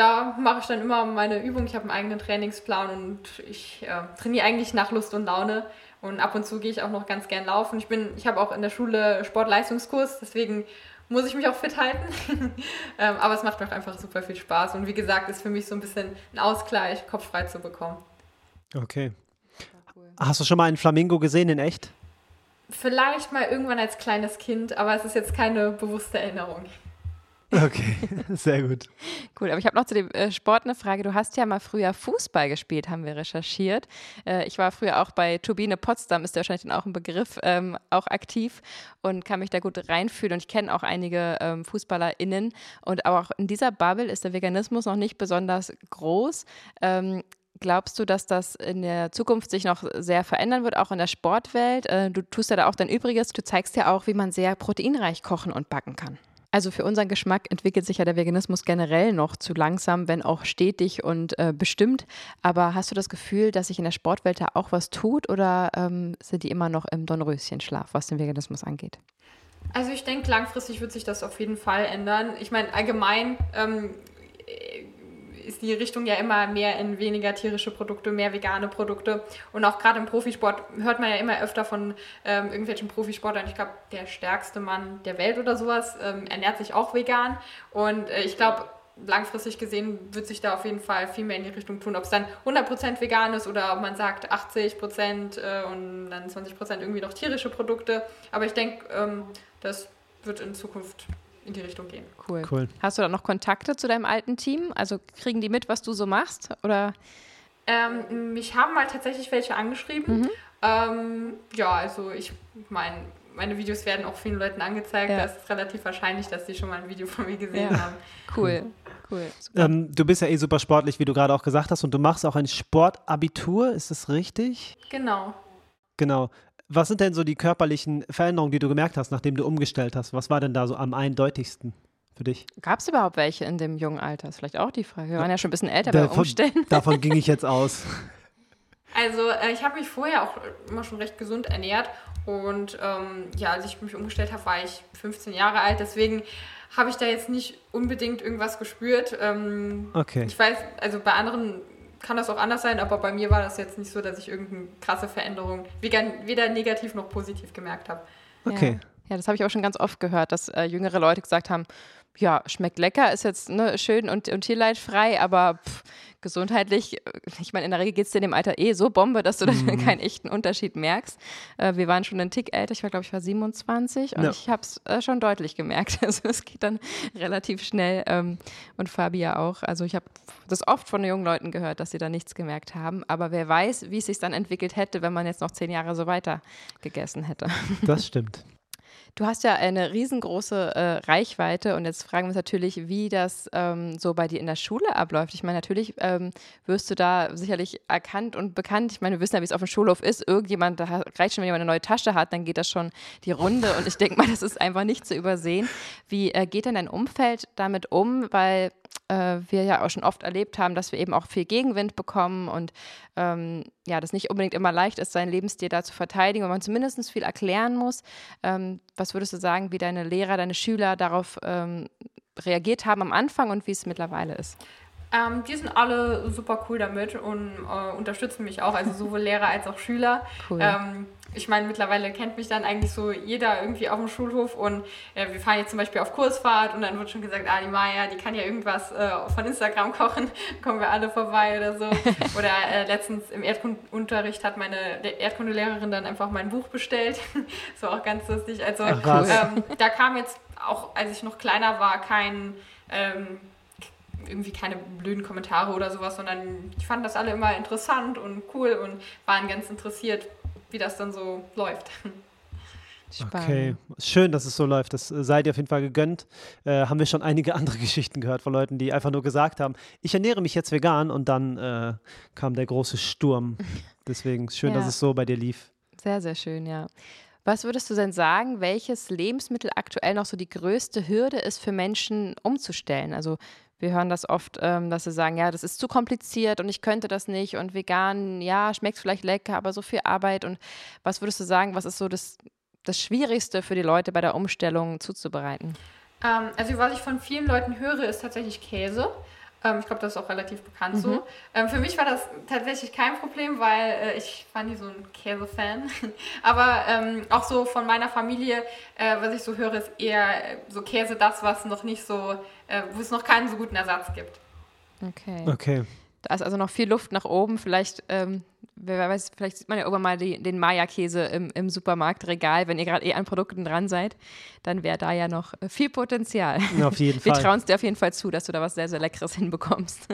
da mache ich dann immer meine Übung. Ich habe einen eigenen Trainingsplan und ich äh, trainiere eigentlich nach Lust und Laune. Und ab und zu gehe ich auch noch ganz gern laufen. Ich bin, ich habe auch in der Schule Sportleistungskurs, deswegen muss ich mich auch fit halten. ähm, aber es macht mir auch einfach super viel Spaß. Und wie gesagt, ist für mich so ein bisschen ein Ausgleich, Kopf frei zu bekommen. Okay. Hast du schon mal einen Flamingo gesehen in echt? Vielleicht mal irgendwann als kleines Kind, aber es ist jetzt keine bewusste Erinnerung. Okay, sehr gut. Cool, aber ich habe noch zu dem äh, Sport eine Frage. Du hast ja mal früher Fußball gespielt, haben wir recherchiert. Äh, ich war früher auch bei Turbine Potsdam, ist ja wahrscheinlich dann auch ein Begriff, ähm, auch aktiv und kann mich da gut reinfühlen. Und ich kenne auch einige ähm, FußballerInnen. Und auch in dieser Bubble ist der Veganismus noch nicht besonders groß. Ähm, Glaubst du, dass das in der Zukunft sich noch sehr verändern wird, auch in der Sportwelt? Äh, du tust ja da auch dein Übriges. Du zeigst ja auch, wie man sehr proteinreich kochen und backen kann. Also für unseren Geschmack entwickelt sich ja der Veganismus generell noch zu langsam, wenn auch stetig und äh, bestimmt. Aber hast du das Gefühl, dass sich in der Sportwelt da auch was tut oder ähm, sind die immer noch im Dornröschenschlaf, was den Veganismus angeht? Also ich denke, langfristig wird sich das auf jeden Fall ändern. Ich meine, allgemein ähm, ist die Richtung ja immer mehr in weniger tierische Produkte, mehr vegane Produkte. Und auch gerade im Profisport hört man ja immer öfter von ähm, irgendwelchen Profisportlern. Ich glaube, der stärkste Mann der Welt oder sowas ähm, ernährt sich auch vegan. Und äh, ich glaube, langfristig gesehen wird sich da auf jeden Fall viel mehr in die Richtung tun. Ob es dann 100% vegan ist oder ob man sagt 80% äh, und dann 20% irgendwie noch tierische Produkte. Aber ich denke, ähm, das wird in Zukunft in die Richtung gehen. Cool. cool. Hast du da noch Kontakte zu deinem alten Team? Also kriegen die mit, was du so machst? Oder? Ähm, mich haben mal tatsächlich welche angeschrieben. Mhm. Ähm, ja, also ich meine, meine Videos werden auch vielen Leuten angezeigt. Ja. Da ist es relativ wahrscheinlich, dass sie schon mal ein Video von mir gesehen ja. haben. Cool. Cool. Ähm, du bist ja eh super sportlich, wie du gerade auch gesagt hast, und du machst auch ein Sportabitur, ist das richtig? Genau. Genau. Was sind denn so die körperlichen Veränderungen, die du gemerkt hast, nachdem du umgestellt hast? Was war denn da so am eindeutigsten für dich? Gab es überhaupt welche in dem jungen Alter? Das ist vielleicht auch die Frage. Wir waren ja schon ein bisschen älter davon, beim Umstellen. Davon ging ich jetzt aus. Also äh, ich habe mich vorher auch immer schon recht gesund ernährt und ähm, ja, als ich mich umgestellt habe, war ich 15 Jahre alt. Deswegen habe ich da jetzt nicht unbedingt irgendwas gespürt. Ähm, okay. Ich weiß, also bei anderen kann das auch anders sein, aber bei mir war das jetzt nicht so, dass ich irgendeine krasse Veränderung weder negativ noch positiv gemerkt habe. Okay. Ja, ja das habe ich auch schon ganz oft gehört, dass äh, jüngere Leute gesagt haben, ja, schmeckt lecker, ist jetzt ne, schön und, und tierleidfrei, aber pff, gesundheitlich, äh, ich meine, in der Regel geht es dir in dem Alter eh so Bombe, dass du mhm. da keinen echten Unterschied merkst. Äh, wir waren schon einen Tick älter, ich war, glaube ich, war 27 und ja. ich habe es äh, schon deutlich gemerkt. Also es geht dann relativ schnell ähm, und Fabia auch. Also ich habe das oft von jungen Leuten gehört, dass sie da nichts gemerkt haben, aber wer weiß, wie es sich dann entwickelt hätte, wenn man jetzt noch zehn Jahre so weiter gegessen hätte. Das stimmt. Du hast ja eine riesengroße äh, Reichweite und jetzt fragen wir uns natürlich, wie das ähm, so bei dir in der Schule abläuft. Ich meine, natürlich ähm, wirst du da sicherlich erkannt und bekannt. Ich meine, wir wissen ja, wie es auf dem Schulhof ist. Irgendjemand, da reicht schon, wenn jemand eine neue Tasche hat, dann geht das schon die Runde und ich denke mal, das ist einfach nicht zu übersehen. Wie äh, geht denn dein Umfeld damit um? Weil äh, wir ja auch schon oft erlebt haben, dass wir eben auch viel Gegenwind bekommen und ähm, ja, das nicht unbedingt immer leicht ist, seinen Lebensstil da zu verteidigen, weil man zumindest viel erklären muss. Ähm, was würdest du sagen, wie deine Lehrer, deine Schüler darauf ähm, reagiert haben am Anfang und wie es mittlerweile ist? Ähm, die sind alle super cool damit und äh, unterstützen mich auch, also sowohl Lehrer als auch Schüler. Cool. Ähm, ich meine, mittlerweile kennt mich dann eigentlich so jeder irgendwie auf dem Schulhof und äh, wir fahren jetzt zum Beispiel auf Kursfahrt und dann wird schon gesagt, ah, die Maya, die kann ja irgendwas äh, von Instagram kochen, kommen wir alle vorbei oder so. oder äh, letztens im Erdkundunterricht hat meine Erdkundelehrerin dann einfach mein Buch bestellt. so auch ganz lustig. Also Ach, ähm, da kam jetzt auch, als ich noch kleiner war, kein... Ähm, irgendwie keine blöden Kommentare oder sowas, sondern ich fand das alle immer interessant und cool und waren ganz interessiert, wie das dann so läuft. Spannend. Okay, schön, dass es so läuft. Das äh, seid ihr auf jeden Fall gegönnt. Äh, haben wir schon einige andere Geschichten gehört von Leuten, die einfach nur gesagt haben, ich ernähre mich jetzt vegan und dann äh, kam der große Sturm. Deswegen schön, ja. dass es so bei dir lief. Sehr, sehr schön, ja. Was würdest du denn sagen, welches Lebensmittel aktuell noch so die größte Hürde ist für Menschen umzustellen? Also wir hören das oft, ähm, dass sie sagen, ja, das ist zu kompliziert und ich könnte das nicht und vegan, ja, schmeckt vielleicht lecker, aber so viel Arbeit. Und was würdest du sagen, was ist so das, das Schwierigste für die Leute bei der Umstellung zuzubereiten? Ähm, also was ich von vielen Leuten höre, ist tatsächlich Käse. Ähm, ich glaube, das ist auch relativ bekannt mhm. so. Ähm, für mich war das tatsächlich kein Problem, weil äh, ich war nie so ein Käse-Fan. Aber ähm, auch so von meiner Familie, äh, was ich so höre, ist eher äh, so Käse das, was noch nicht so, äh, wo es noch keinen so guten Ersatz gibt. Okay. Okay. Da ist also noch viel Luft nach oben. Vielleicht, ähm, wer weiß, vielleicht sieht man ja irgendwann mal die, den Maya-Käse im, im Supermarktregal. Wenn ihr gerade eh an Produkten dran seid, dann wäre da ja noch äh, viel Potenzial. Auf jeden Fall. Wir trauen es dir auf jeden Fall zu, dass du da was sehr, sehr Leckeres hinbekommst.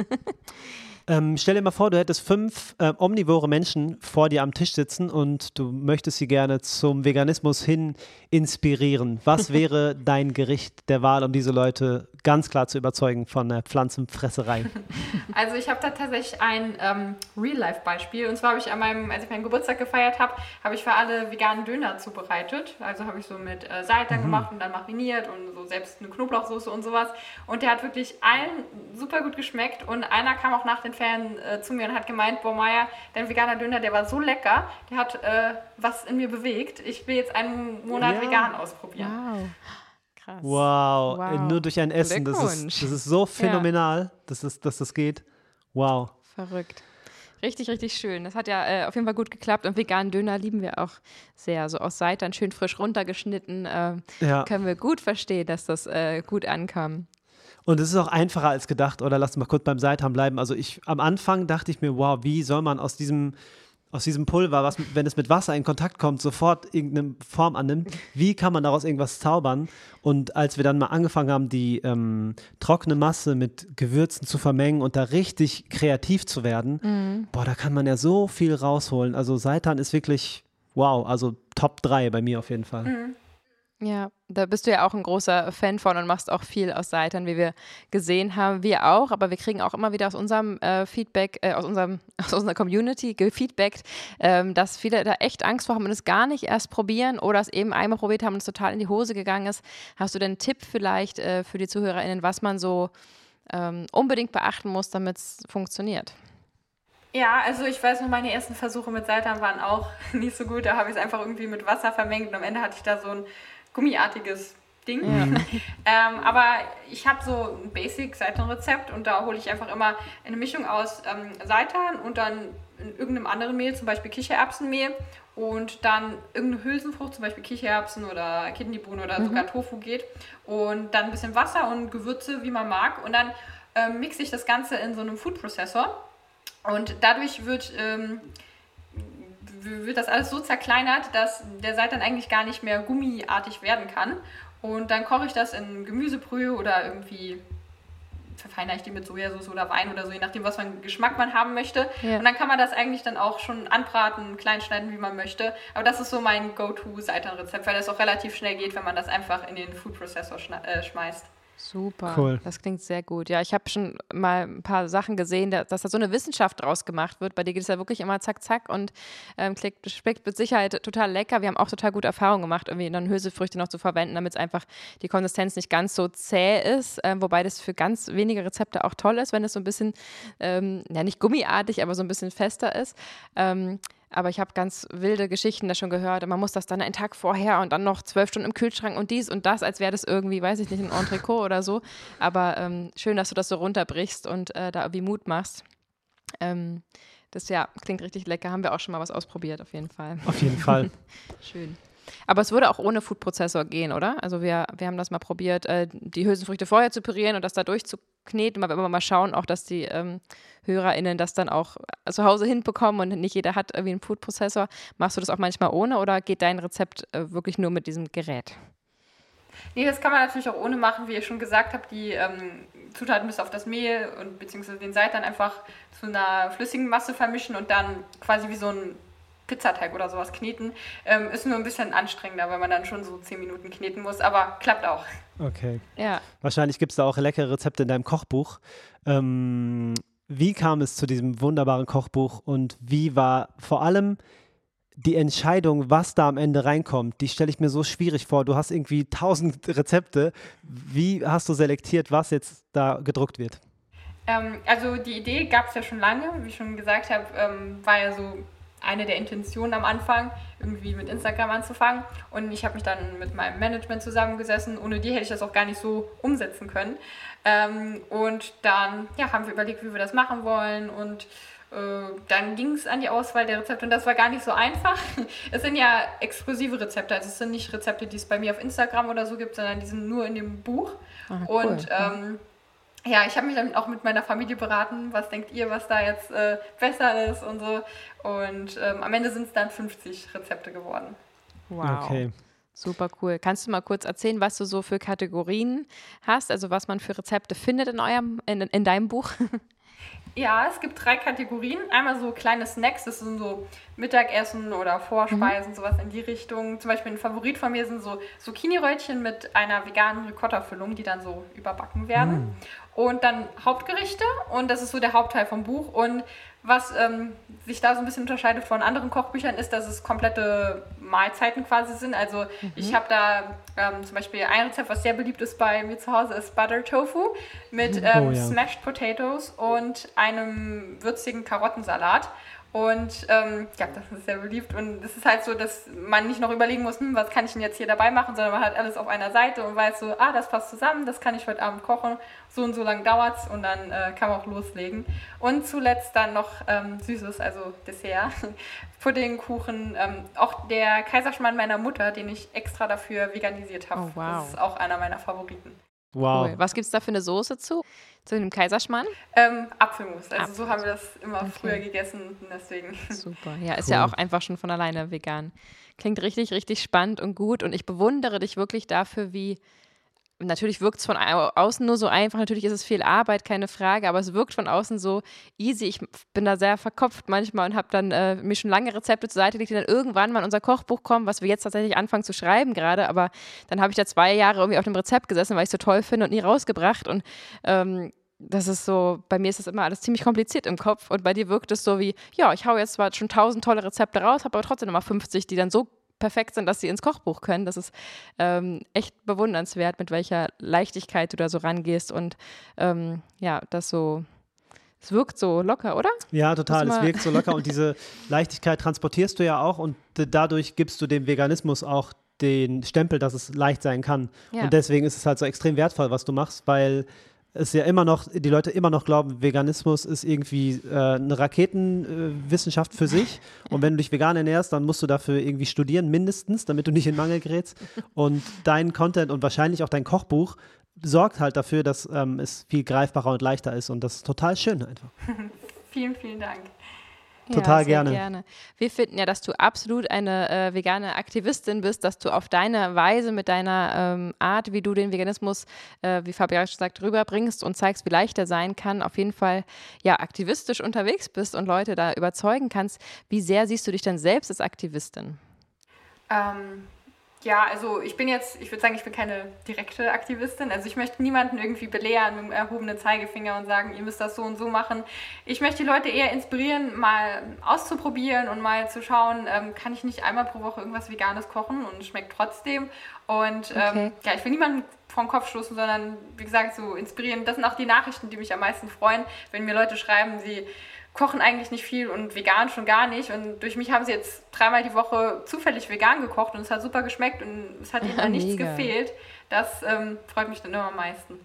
Ähm, stell dir mal vor, du hättest fünf äh, omnivore Menschen vor dir am Tisch sitzen und du möchtest sie gerne zum Veganismus hin inspirieren. Was wäre dein Gericht der Wahl, um diese Leute ganz klar zu überzeugen von der Pflanzenfresserei? Also ich habe da tatsächlich ein ähm, Real-Life-Beispiel. Und zwar habe ich an meinem, als ich meinen Geburtstag gefeiert habe, habe ich für alle veganen Döner zubereitet. Also habe ich so mit äh, Seitan mhm. gemacht und dann mariniert und so selbst eine Knoblauchsoße und sowas. Und der hat wirklich allen super gut geschmeckt. Und einer kam auch nach den Fan äh, zu mir und hat gemeint, boah Maya, dein veganer Döner, der war so lecker, der hat äh, was in mir bewegt. Ich will jetzt einen Monat ja. vegan ausprobieren. Wow. Krass. Wow. wow. Nur durch ein Essen. Das ist, das ist so phänomenal, ja. dass, das, dass das geht. Wow. Verrückt. Richtig, richtig schön. Das hat ja äh, auf jeden Fall gut geklappt. Und veganen Döner lieben wir auch sehr. So aus Seitan schön frisch runtergeschnitten. Äh, ja. Können wir gut verstehen, dass das äh, gut ankam. Und es ist auch einfacher als gedacht, oder lass mal kurz beim Seitan bleiben. Also ich am Anfang dachte ich mir, wow, wie soll man aus diesem aus diesem Pulver, was, wenn es mit Wasser in Kontakt kommt, sofort irgendeine Form annimmt. Wie kann man daraus irgendwas zaubern? Und als wir dann mal angefangen haben, die ähm, trockene Masse mit Gewürzen zu vermengen und da richtig kreativ zu werden, mhm. boah, da kann man ja so viel rausholen. Also Seitan ist wirklich, wow, also Top 3 bei mir auf jeden Fall. Mhm. Ja, da bist du ja auch ein großer Fan von und machst auch viel aus Seitern, wie wir gesehen haben. Wir auch, aber wir kriegen auch immer wieder aus unserem äh, Feedback, äh, aus, unserem, aus unserer Community gefeedbackt, ähm, dass viele da echt Angst vor haben und es gar nicht erst probieren oder es eben einmal probiert haben und es total in die Hose gegangen ist. Hast du denn einen Tipp vielleicht äh, für die ZuhörerInnen, was man so ähm, unbedingt beachten muss, damit es funktioniert? Ja, also ich weiß noch, meine ersten Versuche mit Seitan waren auch nicht so gut. Da habe ich es einfach irgendwie mit Wasser vermengt und am Ende hatte ich da so ein gummiartiges Ding. Ja. ähm, aber ich habe so ein Basic-Seitan-Rezept und da hole ich einfach immer eine Mischung aus ähm, Seitan und dann in irgendeinem anderen Mehl, zum Beispiel Kichererbsenmehl und dann irgendeine Hülsenfrucht, zum Beispiel Kichererbsen oder Kidneybohnen oder mhm. sogar Tofu geht und dann ein bisschen Wasser und Gewürze, wie man mag und dann ähm, mixe ich das Ganze in so einem Food-Prozessor und dadurch wird ähm, wird das alles so zerkleinert, dass der Seitan eigentlich gar nicht mehr gummiartig werden kann. Und dann koche ich das in Gemüsebrühe oder irgendwie verfeinere ich die mit Sojasauce oder Wein oder so, je nachdem, was für einen Geschmack man haben möchte. Ja. Und dann kann man das eigentlich dann auch schon anbraten, klein schneiden, wie man möchte. Aber das ist so mein Go-To-Seitan-Rezept, weil das auch relativ schnell geht, wenn man das einfach in den Food-Processor äh, schmeißt. Super. Cool. Das klingt sehr gut. Ja, ich habe schon mal ein paar Sachen gesehen, dass da so eine Wissenschaft draus gemacht wird. Bei dir geht es ja wirklich immer zack, zack und ähm, schmeckt mit Sicherheit total lecker. Wir haben auch total gute Erfahrungen gemacht, irgendwie dann Hülsefrüchte noch zu verwenden, damit es einfach die Konsistenz nicht ganz so zäh ist. Ähm, wobei das für ganz wenige Rezepte auch toll ist, wenn es so ein bisschen, ähm, ja nicht gummiartig, aber so ein bisschen fester ist. Ähm, aber ich habe ganz wilde Geschichten da schon gehört. Man muss das dann einen Tag vorher und dann noch zwölf Stunden im Kühlschrank und dies und das, als wäre das irgendwie, weiß ich nicht, ein Entrecot oder so. Aber ähm, schön, dass du das so runterbrichst und äh, da irgendwie Mut machst. Ähm, das ja, klingt richtig lecker. Haben wir auch schon mal was ausprobiert, auf jeden Fall. Auf jeden Fall. schön. Aber es würde auch ohne Foodprozessor gehen, oder? Also wir, wir haben das mal probiert, äh, die Hülsenfrüchte vorher zu pürieren und das da durchzukneten. Aber wir mal schauen, auch dass die ähm, HörerInnen das dann auch äh, zu Hause hinbekommen und nicht jeder hat irgendwie einen Foodprozessor. Machst du das auch manchmal ohne oder geht dein Rezept äh, wirklich nur mit diesem Gerät? Nee, das kann man natürlich auch ohne machen, wie ihr schon gesagt habt. Die ähm, Zutaten bis auf das Mehl und beziehungsweise den Seitan einfach zu einer flüssigen Masse vermischen und dann quasi wie so ein Pizzateig oder sowas kneten. Ähm, ist nur ein bisschen anstrengender, weil man dann schon so 10 Minuten kneten muss, aber klappt auch. Okay. Ja. Wahrscheinlich gibt es da auch leckere Rezepte in deinem Kochbuch. Ähm, wie kam es zu diesem wunderbaren Kochbuch und wie war vor allem die Entscheidung, was da am Ende reinkommt, die stelle ich mir so schwierig vor. Du hast irgendwie tausend Rezepte. Wie hast du selektiert, was jetzt da gedruckt wird? Ähm, also die Idee gab es ja schon lange, wie ich schon gesagt habe, ähm, war ja so eine der Intentionen am Anfang, irgendwie mit Instagram anzufangen. Und ich habe mich dann mit meinem Management zusammengesessen. Ohne die hätte ich das auch gar nicht so umsetzen können. Ähm, und dann ja, haben wir überlegt, wie wir das machen wollen. Und äh, dann ging es an die Auswahl der Rezepte und das war gar nicht so einfach. Es sind ja exklusive Rezepte, also es sind nicht Rezepte, die es bei mir auf Instagram oder so gibt, sondern die sind nur in dem Buch. Ah, cool. Und ähm, ja, ich habe mich dann auch mit meiner Familie beraten, was denkt ihr, was da jetzt äh, besser ist und so. Und ähm, am Ende sind es dann 50 Rezepte geworden. Wow. Okay. Super cool. Kannst du mal kurz erzählen, was du so für Kategorien hast, also was man für Rezepte findet in eurem, in, in deinem Buch? Ja, es gibt drei Kategorien. Einmal so kleine Snacks, das sind so Mittagessen oder Vorspeisen, mhm. sowas in die Richtung. Zum Beispiel ein Favorit von mir sind so Zucchini-Röllchen mit einer veganen Ricotta-Füllung, die dann so überbacken werden. Mhm. Und dann Hauptgerichte und das ist so der Hauptteil vom Buch. Und was ähm, sich da so ein bisschen unterscheidet von anderen Kochbüchern ist, dass es komplette Mahlzeiten quasi sind. Also mhm. ich habe da ähm, zum Beispiel ein Rezept, was sehr beliebt ist bei mir zu Hause, ist Butter Tofu mit oh ähm, oh, ja. Smashed Potatoes und einem würzigen Karottensalat. Und ähm, ja, das ist sehr beliebt. Und es ist halt so, dass man nicht noch überlegen muss, hm, was kann ich denn jetzt hier dabei machen, sondern man hat alles auf einer Seite und weiß so, ah, das passt zusammen, das kann ich heute Abend kochen, so und so lang dauert es und dann äh, kann man auch loslegen. Und zuletzt dann noch ähm, Süßes, also Dessert, Pudding, Kuchen, ähm, auch der Kaiserschmarrn meiner Mutter, den ich extra dafür veganisiert habe. Oh, wow. Das ist auch einer meiner Favoriten. Wow. Cool. Was gibt es da für eine Soße zu? Zu dem Kaiserschmarrn? Ähm, Apfelmus. Also Apfelmus. so haben wir das immer okay. früher gegessen. Deswegen. Super. Ja, ist cool. ja auch einfach schon von alleine vegan. Klingt richtig, richtig spannend und gut. Und ich bewundere dich wirklich dafür, wie natürlich wirkt es von außen nur so einfach, natürlich ist es viel Arbeit, keine Frage, aber es wirkt von außen so easy. Ich bin da sehr verkopft manchmal und habe dann äh, mir schon lange Rezepte zur Seite gelegt, die dann irgendwann mal in unser Kochbuch kommen, was wir jetzt tatsächlich anfangen zu schreiben gerade, aber dann habe ich da zwei Jahre irgendwie auf dem Rezept gesessen, weil ich es so toll finde und nie rausgebracht und ähm, das ist so, bei mir ist das immer alles ziemlich kompliziert im Kopf und bei dir wirkt es so wie, ja, ich hau jetzt zwar schon tausend tolle Rezepte raus, habe aber trotzdem nochmal 50, die dann so perfekt sind, dass sie ins Kochbuch können. Das ist ähm, echt bewundernswert, mit welcher Leichtigkeit du da so rangehst und ähm, ja, das so. Es wirkt so locker, oder? Ja, total. Es wirkt so locker und diese Leichtigkeit transportierst du ja auch und dadurch gibst du dem Veganismus auch den Stempel, dass es leicht sein kann. Ja. Und deswegen ist es halt so extrem wertvoll, was du machst, weil es ja immer noch, die Leute immer noch glauben, Veganismus ist irgendwie äh, eine Raketenwissenschaft äh, für sich. Und wenn du dich vegan ernährst, dann musst du dafür irgendwie studieren, mindestens, damit du nicht in Mangel gerätst. Und dein Content und wahrscheinlich auch dein Kochbuch sorgt halt dafür, dass ähm, es viel greifbarer und leichter ist. Und das ist total schön einfach. vielen, vielen Dank. Total ja, gerne. gerne. Wir finden ja, dass du absolut eine äh, vegane Aktivistin bist, dass du auf deine Weise mit deiner ähm, Art, wie du den Veganismus, äh, wie Fabian schon sagt, rüberbringst und zeigst, wie leicht er sein kann, auf jeden Fall ja aktivistisch unterwegs bist und Leute da überzeugen kannst. Wie sehr siehst du dich denn selbst als Aktivistin? Ähm, ja, also ich bin jetzt, ich würde sagen, ich bin keine direkte Aktivistin. Also ich möchte niemanden irgendwie belehren mit dem erhobenen Zeigefinger und sagen, ihr müsst das so und so machen. Ich möchte die Leute eher inspirieren, mal auszuprobieren und mal zu schauen, ähm, kann ich nicht einmal pro Woche irgendwas Veganes kochen und es schmeckt trotzdem. Und ähm, okay. ja, ich will niemanden vom Kopf stoßen, sondern wie gesagt, so inspirieren. Das sind auch die Nachrichten, die mich am meisten freuen, wenn mir Leute schreiben, sie kochen eigentlich nicht viel und vegan schon gar nicht. Und durch mich haben sie jetzt dreimal die Woche zufällig vegan gekocht und es hat super geschmeckt und es hat ihnen ja, nichts gefehlt. Das ähm, freut mich dann immer am meisten.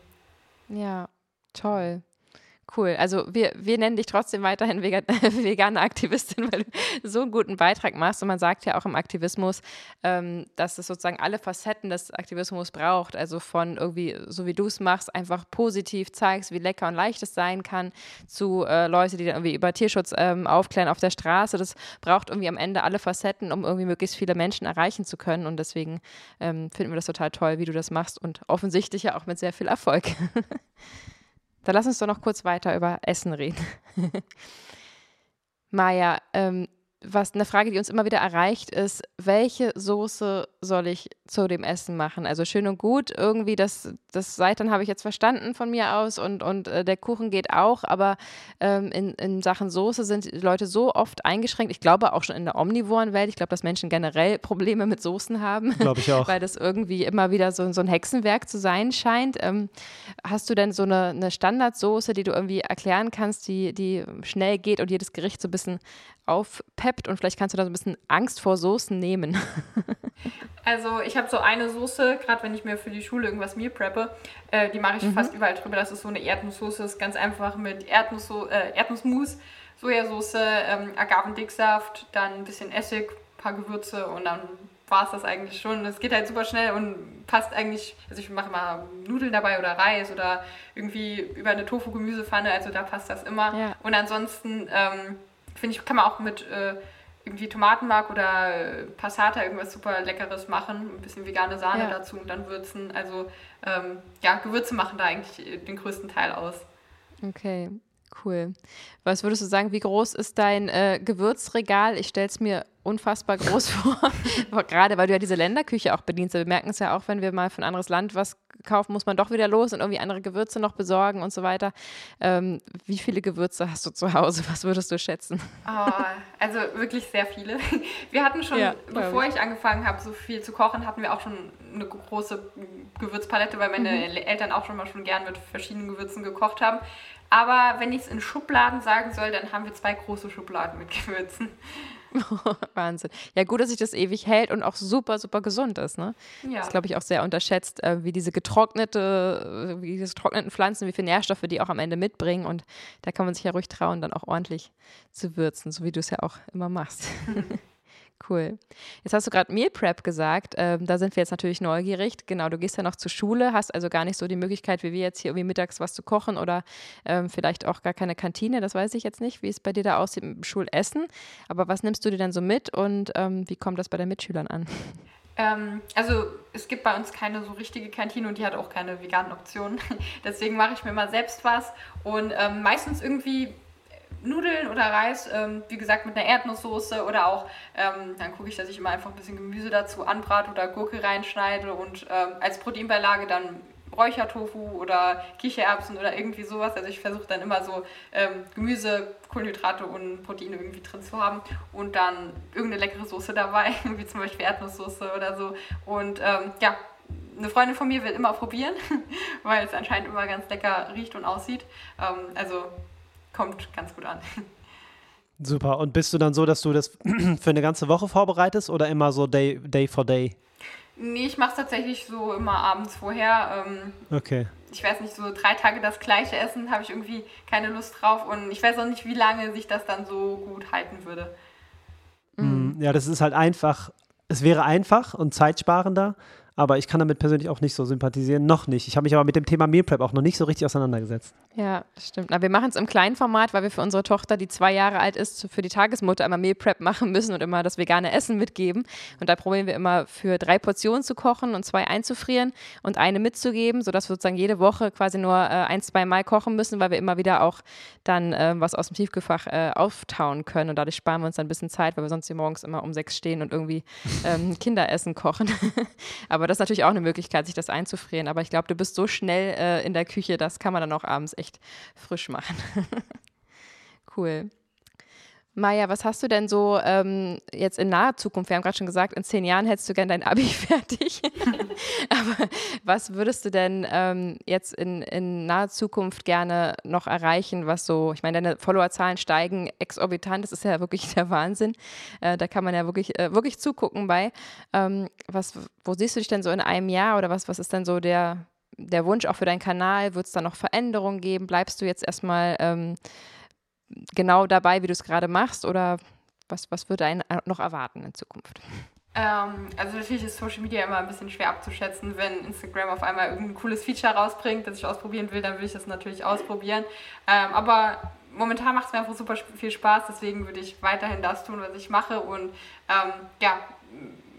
Ja, toll. Cool. Also wir, wir nennen dich trotzdem weiterhin vegan, vegane Aktivistin, weil du so einen guten Beitrag machst. Und man sagt ja auch im Aktivismus, ähm, dass es sozusagen alle Facetten des Aktivismus braucht. Also von irgendwie, so wie du es machst, einfach positiv zeigst, wie lecker und leicht es sein kann, zu äh, Leute, die dann irgendwie über Tierschutz ähm, aufklären auf der Straße. Das braucht irgendwie am Ende alle Facetten, um irgendwie möglichst viele Menschen erreichen zu können. Und deswegen ähm, finden wir das total toll, wie du das machst und offensichtlich ja auch mit sehr viel Erfolg. Dann lass uns doch noch kurz weiter über Essen reden. Maja, ähm, was eine Frage, die uns immer wieder erreicht, ist, welche Soße soll ich zu dem Essen machen? Also schön und gut, irgendwie das, das Seitan habe ich jetzt verstanden von mir aus und, und äh, der Kuchen geht auch, aber ähm, in, in Sachen Soße sind Leute so oft eingeschränkt. Ich glaube auch schon in der omnivoren Welt. Ich glaube, dass Menschen generell Probleme mit Soßen haben. Glaube ich auch. weil das irgendwie immer wieder so, so ein Hexenwerk zu sein scheint. Ähm, hast du denn so eine, eine Standardsoße, die du irgendwie erklären kannst, die, die schnell geht und jedes Gericht so ein bisschen aufpeppt? Rezept und vielleicht kannst du da so ein bisschen Angst vor Soßen nehmen. Also ich habe so eine Soße, gerade wenn ich mir für die Schule irgendwas Meal preppe, äh, die mache ich mhm. fast überall drüber. Das ist so eine Erdnusssoße, ist ganz einfach mit Erdnussso äh, Erdnussmus, Sojasauce, ähm, Agavendicksaft, dann ein bisschen Essig, ein paar Gewürze und dann war es das eigentlich schon. Es geht halt super schnell und passt eigentlich, also ich mache mal Nudeln dabei oder Reis oder irgendwie über eine Tofu-Gemüsepfanne, also da passt das immer. Ja. Und ansonsten ähm, finde ich, kann man auch mit äh, irgendwie Tomatenmark oder äh, Passata irgendwas super Leckeres machen, ein bisschen vegane Sahne ja. dazu und dann würzen. Also ähm, ja, Gewürze machen da eigentlich den größten Teil aus. Okay. Cool. Was würdest du sagen, wie groß ist dein äh, Gewürzregal? Ich stelle es mir unfassbar groß vor, gerade weil du ja diese Länderküche auch bedienst. Wir merken es ja auch, wenn wir mal von anderes Land was kaufen, muss man doch wieder los und irgendwie andere Gewürze noch besorgen und so weiter. Ähm, wie viele Gewürze hast du zu Hause? Was würdest du schätzen? Oh, also wirklich sehr viele. Wir hatten schon, ja, bevor ich. ich angefangen habe, so viel zu kochen, hatten wir auch schon eine große Gewürzpalette, weil meine mhm. Eltern auch schon mal schon gern mit verschiedenen Gewürzen gekocht haben. Aber wenn ich es in Schubladen sagen soll, dann haben wir zwei große Schubladen mit Gewürzen. Wahnsinn. Ja, gut, dass sich das ewig hält und auch super, super gesund ist. Ne? Ja. Das ist, glaube ich, auch sehr unterschätzt, äh, wie diese getrocknete, wie diese getrockneten Pflanzen, wie viele Nährstoffe die auch am Ende mitbringen. Und da kann man sich ja ruhig trauen, dann auch ordentlich zu würzen, so wie du es ja auch immer machst. Cool. Jetzt hast du gerade Meal Prep gesagt. Ähm, da sind wir jetzt natürlich neugierig. Genau, du gehst ja noch zur Schule, hast also gar nicht so die Möglichkeit, wie wir jetzt hier irgendwie mittags was zu kochen oder ähm, vielleicht auch gar keine Kantine. Das weiß ich jetzt nicht, wie es bei dir da aussieht im Schulessen. Aber was nimmst du dir denn so mit und ähm, wie kommt das bei den Mitschülern an? Ähm, also es gibt bei uns keine so richtige Kantine und die hat auch keine veganen Optionen. Deswegen mache ich mir mal selbst was und ähm, meistens irgendwie Nudeln oder Reis, ähm, wie gesagt, mit einer Erdnusssoße oder auch, ähm, dann gucke ich, dass ich immer einfach ein bisschen Gemüse dazu anbrate oder Gurke reinschneide und ähm, als Proteinbeilage dann Räuchertofu oder Kichererbsen oder irgendwie sowas. Also ich versuche dann immer so ähm, Gemüse, Kohlenhydrate und Proteine irgendwie drin zu haben und dann irgendeine leckere Soße dabei, wie zum Beispiel Erdnusssoße oder so. Und ähm, ja, eine Freundin von mir will immer probieren, weil es anscheinend immer ganz lecker riecht und aussieht. Ähm, also kommt ganz gut an. Super. Und bist du dann so, dass du das für eine ganze Woche vorbereitest oder immer so Day, day for Day? Nee, ich mache es tatsächlich so immer abends vorher. Ähm, okay. Ich weiß nicht, so drei Tage das gleiche Essen habe ich irgendwie keine Lust drauf und ich weiß auch nicht, wie lange sich das dann so gut halten würde. Mhm. Ja, das ist halt einfach, es wäre einfach und zeitsparender, aber ich kann damit persönlich auch nicht so sympathisieren. Noch nicht. Ich habe mich aber mit dem Thema Meal Prep auch noch nicht so richtig auseinandergesetzt. Ja, stimmt. Na, wir machen es im kleinen Format, weil wir für unsere Tochter, die zwei Jahre alt ist, für die Tagesmutter immer Meal Prep machen müssen und immer das vegane Essen mitgeben. Und da probieren wir immer für drei Portionen zu kochen und zwei einzufrieren und eine mitzugeben, sodass wir sozusagen jede Woche quasi nur äh, ein, zwei Mal kochen müssen, weil wir immer wieder auch dann äh, was aus dem Tiefgefach äh, auftauen können. Und dadurch sparen wir uns dann ein bisschen Zeit, weil wir sonst hier morgens immer um sechs stehen und irgendwie ähm, Kinderessen kochen. aber das ist natürlich auch eine Möglichkeit, sich das einzufrieren. Aber ich glaube, du bist so schnell äh, in der Küche, das kann man dann auch abends echt frisch machen. cool. Maja, was hast du denn so ähm, jetzt in naher Zukunft? Wir haben gerade schon gesagt, in zehn Jahren hättest du gern dein Abi fertig. Aber was würdest du denn ähm, jetzt in, in naher Zukunft gerne noch erreichen, was so, ich meine, deine Followerzahlen steigen exorbitant, das ist ja wirklich der Wahnsinn. Äh, da kann man ja wirklich, äh, wirklich zugucken bei. Ähm, was, wo siehst du dich denn so in einem Jahr oder was, was ist denn so der, der Wunsch auch für deinen Kanal? Wird es da noch Veränderungen geben? Bleibst du jetzt erstmal ähm, genau dabei, wie du es gerade machst? Oder was, was würde einen noch erwarten in Zukunft? Ähm, also natürlich ist Social Media immer ein bisschen schwer abzuschätzen. Wenn Instagram auf einmal irgendein cooles Feature rausbringt, das ich ausprobieren will, dann will ich das natürlich ausprobieren. Ähm, aber momentan macht es mir einfach super viel Spaß, deswegen würde ich weiterhin das tun, was ich mache und ähm, ja,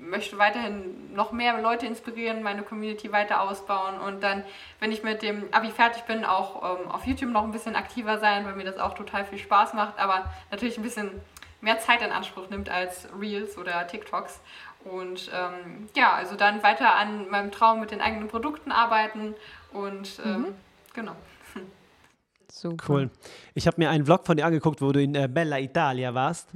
möchte weiterhin noch mehr Leute inspirieren, meine Community weiter ausbauen und dann, wenn ich mit dem Abi fertig bin, auch ähm, auf YouTube noch ein bisschen aktiver sein, weil mir das auch total viel Spaß macht, aber natürlich ein bisschen mehr Zeit in Anspruch nimmt als Reels oder TikToks. Und ähm, ja, also dann weiter an meinem Traum mit den eigenen Produkten arbeiten und ähm, mhm. genau. Super. Cool. Ich habe mir einen Vlog von dir angeguckt, wo du in äh, Bella Italia warst.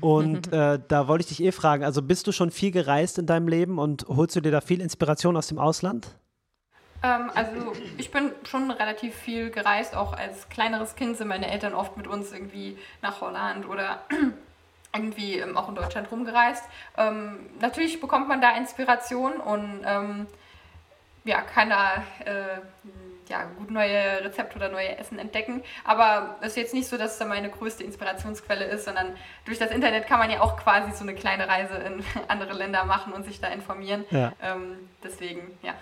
Und äh, da wollte ich dich eh fragen, also bist du schon viel gereist in deinem Leben und holst du dir da viel Inspiration aus dem Ausland? Ähm, also ich bin schon relativ viel gereist, auch als kleineres Kind sind meine Eltern oft mit uns irgendwie nach Holland oder irgendwie ähm, auch in Deutschland rumgereist. Ähm, natürlich bekommt man da Inspiration und ähm, ja, kann da äh, ja, gut neue Rezepte oder neue Essen entdecken. Aber es ist jetzt nicht so, dass es meine größte Inspirationsquelle ist, sondern durch das Internet kann man ja auch quasi so eine kleine Reise in andere Länder machen und sich da informieren. Ja. Ähm, deswegen, ja.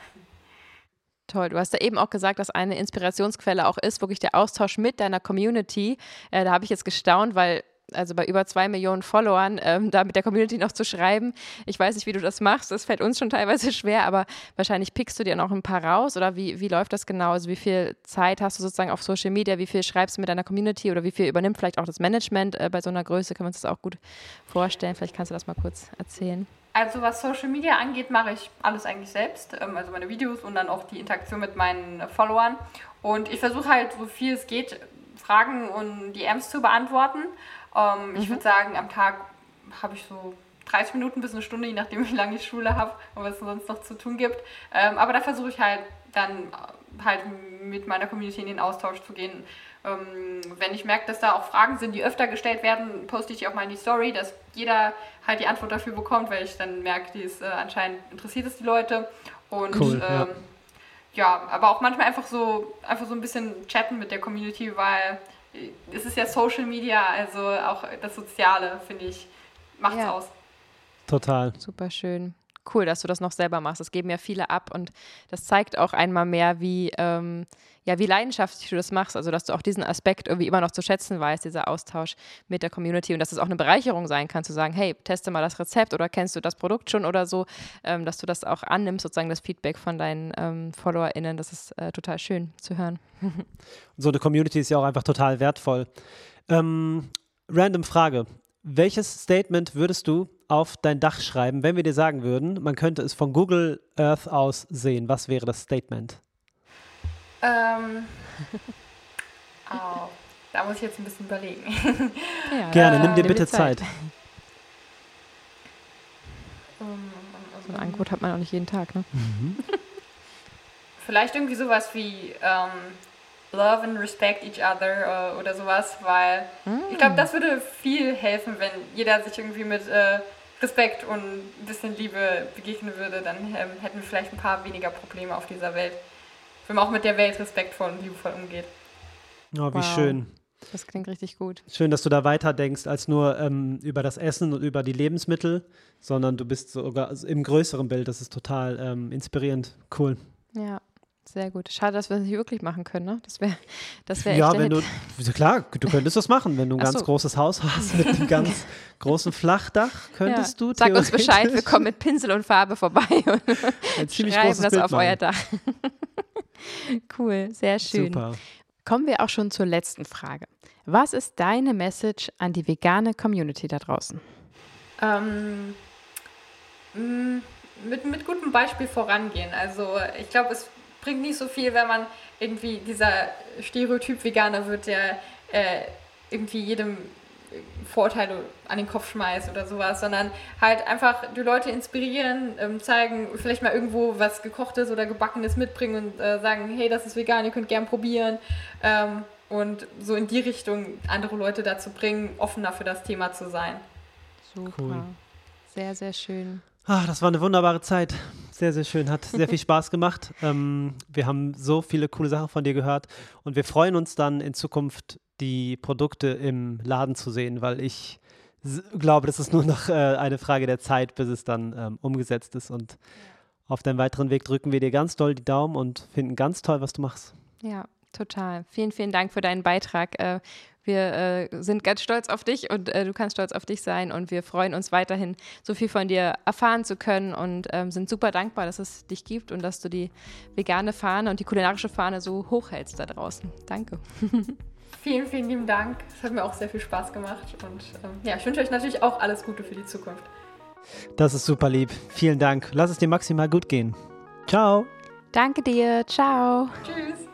Toll. Du hast ja eben auch gesagt, dass eine Inspirationsquelle auch ist, wirklich der Austausch mit deiner Community. Äh, da habe ich jetzt gestaunt, weil also bei über zwei Millionen Followern, ähm, da mit der Community noch zu schreiben. Ich weiß nicht, wie du das machst. Das fällt uns schon teilweise schwer, aber wahrscheinlich pickst du dir noch ein paar raus oder wie, wie läuft das genau? Also wie viel Zeit hast du sozusagen auf Social Media? Wie viel schreibst du mit deiner Community oder wie viel übernimmt vielleicht auch das Management äh, bei so einer Größe? Können wir uns das auch gut vorstellen? Vielleicht kannst du das mal kurz erzählen. Also was Social Media angeht, mache ich alles eigentlich selbst. Ähm, also meine Videos und dann auch die Interaktion mit meinen Followern. Und ich versuche halt so viel es geht, Fragen und DMs zu beantworten. Ähm, mhm. Ich würde sagen, am Tag habe ich so 30 Minuten bis eine Stunde, je nachdem, wie lange ich Schule habe und was es sonst noch zu tun gibt. Ähm, aber da versuche ich halt dann halt mit meiner Community in den Austausch zu gehen. Ähm, wenn ich merke, dass da auch Fragen sind, die öfter gestellt werden, poste ich die auch mal in die Story, dass jeder halt die Antwort dafür bekommt, weil ich dann merke, die ist äh, anscheinend interessiert es die Leute. Und cool, ja. Ähm, ja, aber auch manchmal einfach so, einfach so ein bisschen chatten mit der Community, weil es ist ja Social Media, also auch das Soziale, finde ich, macht es ja. aus. Total. Super schön. Cool, dass du das noch selber machst. Das geben ja viele ab und das zeigt auch einmal mehr, wie, ähm, ja, wie leidenschaftlich du das machst. Also, dass du auch diesen Aspekt irgendwie immer noch zu schätzen weißt, dieser Austausch mit der Community und dass es auch eine Bereicherung sein kann, zu sagen, hey, teste mal das Rezept oder kennst du das Produkt schon oder so, ähm, dass du das auch annimmst, sozusagen das Feedback von deinen ähm, FollowerInnen. Das ist äh, total schön zu hören. so eine Community ist ja auch einfach total wertvoll. Ähm, random Frage. Welches Statement würdest du auf dein Dach schreiben, wenn wir dir sagen würden, man könnte es von Google Earth aus sehen? Was wäre das Statement? Ähm. oh, da muss ich jetzt ein bisschen überlegen. Ja, Gerne, nimm dir bitte Zeit. Zeit. so ein Angebot hat man auch nicht jeden Tag, ne? Mhm. Vielleicht irgendwie sowas wie ähm, Love and Respect each other äh, oder sowas, weil mm. ich glaube, das würde viel helfen, wenn jeder sich irgendwie mit äh, Respekt und ein bisschen Liebe begegnen würde, dann ähm, hätten wir vielleicht ein paar weniger Probleme auf dieser Welt. Wenn man auch mit der Welt respektvoll und liebevoll umgeht. Oh, wie wow. schön. Das klingt richtig gut. Schön, dass du da weiter denkst als nur ähm, über das Essen und über die Lebensmittel, sondern du bist sogar im größeren Bild. Das ist total ähm, inspirierend. Cool. Ja. Sehr gut. Schade, dass wir das nicht wirklich machen können, ne? Das wäre das wär Ja, wenn du, klar, du könntest das machen, wenn du ein Ach ganz so. großes Haus hast mit einem ganz großen Flachdach, könntest ja. du Sag uns Bescheid, wir kommen mit Pinsel und Farbe vorbei und ein schreiben das Bild auf machen. euer Dach. cool, sehr schön. Super. Kommen wir auch schon zur letzten Frage. Was ist deine Message an die vegane Community da draußen? Ähm, mit, mit gutem Beispiel vorangehen. Also ich glaube, es bringt nicht so viel, wenn man irgendwie dieser Stereotyp Veganer wird, der äh, irgendwie jedem Vorteile an den Kopf schmeißt oder sowas, sondern halt einfach die Leute inspirieren, ähm, zeigen, vielleicht mal irgendwo was gekochtes oder gebackenes mitbringen und äh, sagen, hey, das ist vegan, ihr könnt gern probieren ähm, und so in die Richtung andere Leute dazu bringen, offener für das Thema zu sein. Super. Cool. Sehr, sehr schön. Ach, das war eine wunderbare Zeit. Sehr, sehr schön. Hat sehr viel Spaß gemacht. Ähm, wir haben so viele coole Sachen von dir gehört und wir freuen uns dann in Zukunft, die Produkte im Laden zu sehen, weil ich glaube, das ist nur noch äh, eine Frage der Zeit, bis es dann ähm, umgesetzt ist. Und auf deinem weiteren Weg drücken wir dir ganz doll die Daumen und finden ganz toll, was du machst. Ja, total. Vielen, vielen Dank für deinen Beitrag. Äh, wir äh, sind ganz stolz auf dich und äh, du kannst stolz auf dich sein und wir freuen uns weiterhin, so viel von dir erfahren zu können und ähm, sind super dankbar, dass es dich gibt und dass du die vegane Fahne und die kulinarische Fahne so hochhältst da draußen. Danke. Vielen, vielen lieben Dank. Es hat mir auch sehr viel Spaß gemacht und ähm, ja, ich wünsche euch natürlich auch alles Gute für die Zukunft. Das ist super lieb. Vielen Dank. Lass es dir maximal gut gehen. Ciao. Danke dir. Ciao. Tschüss.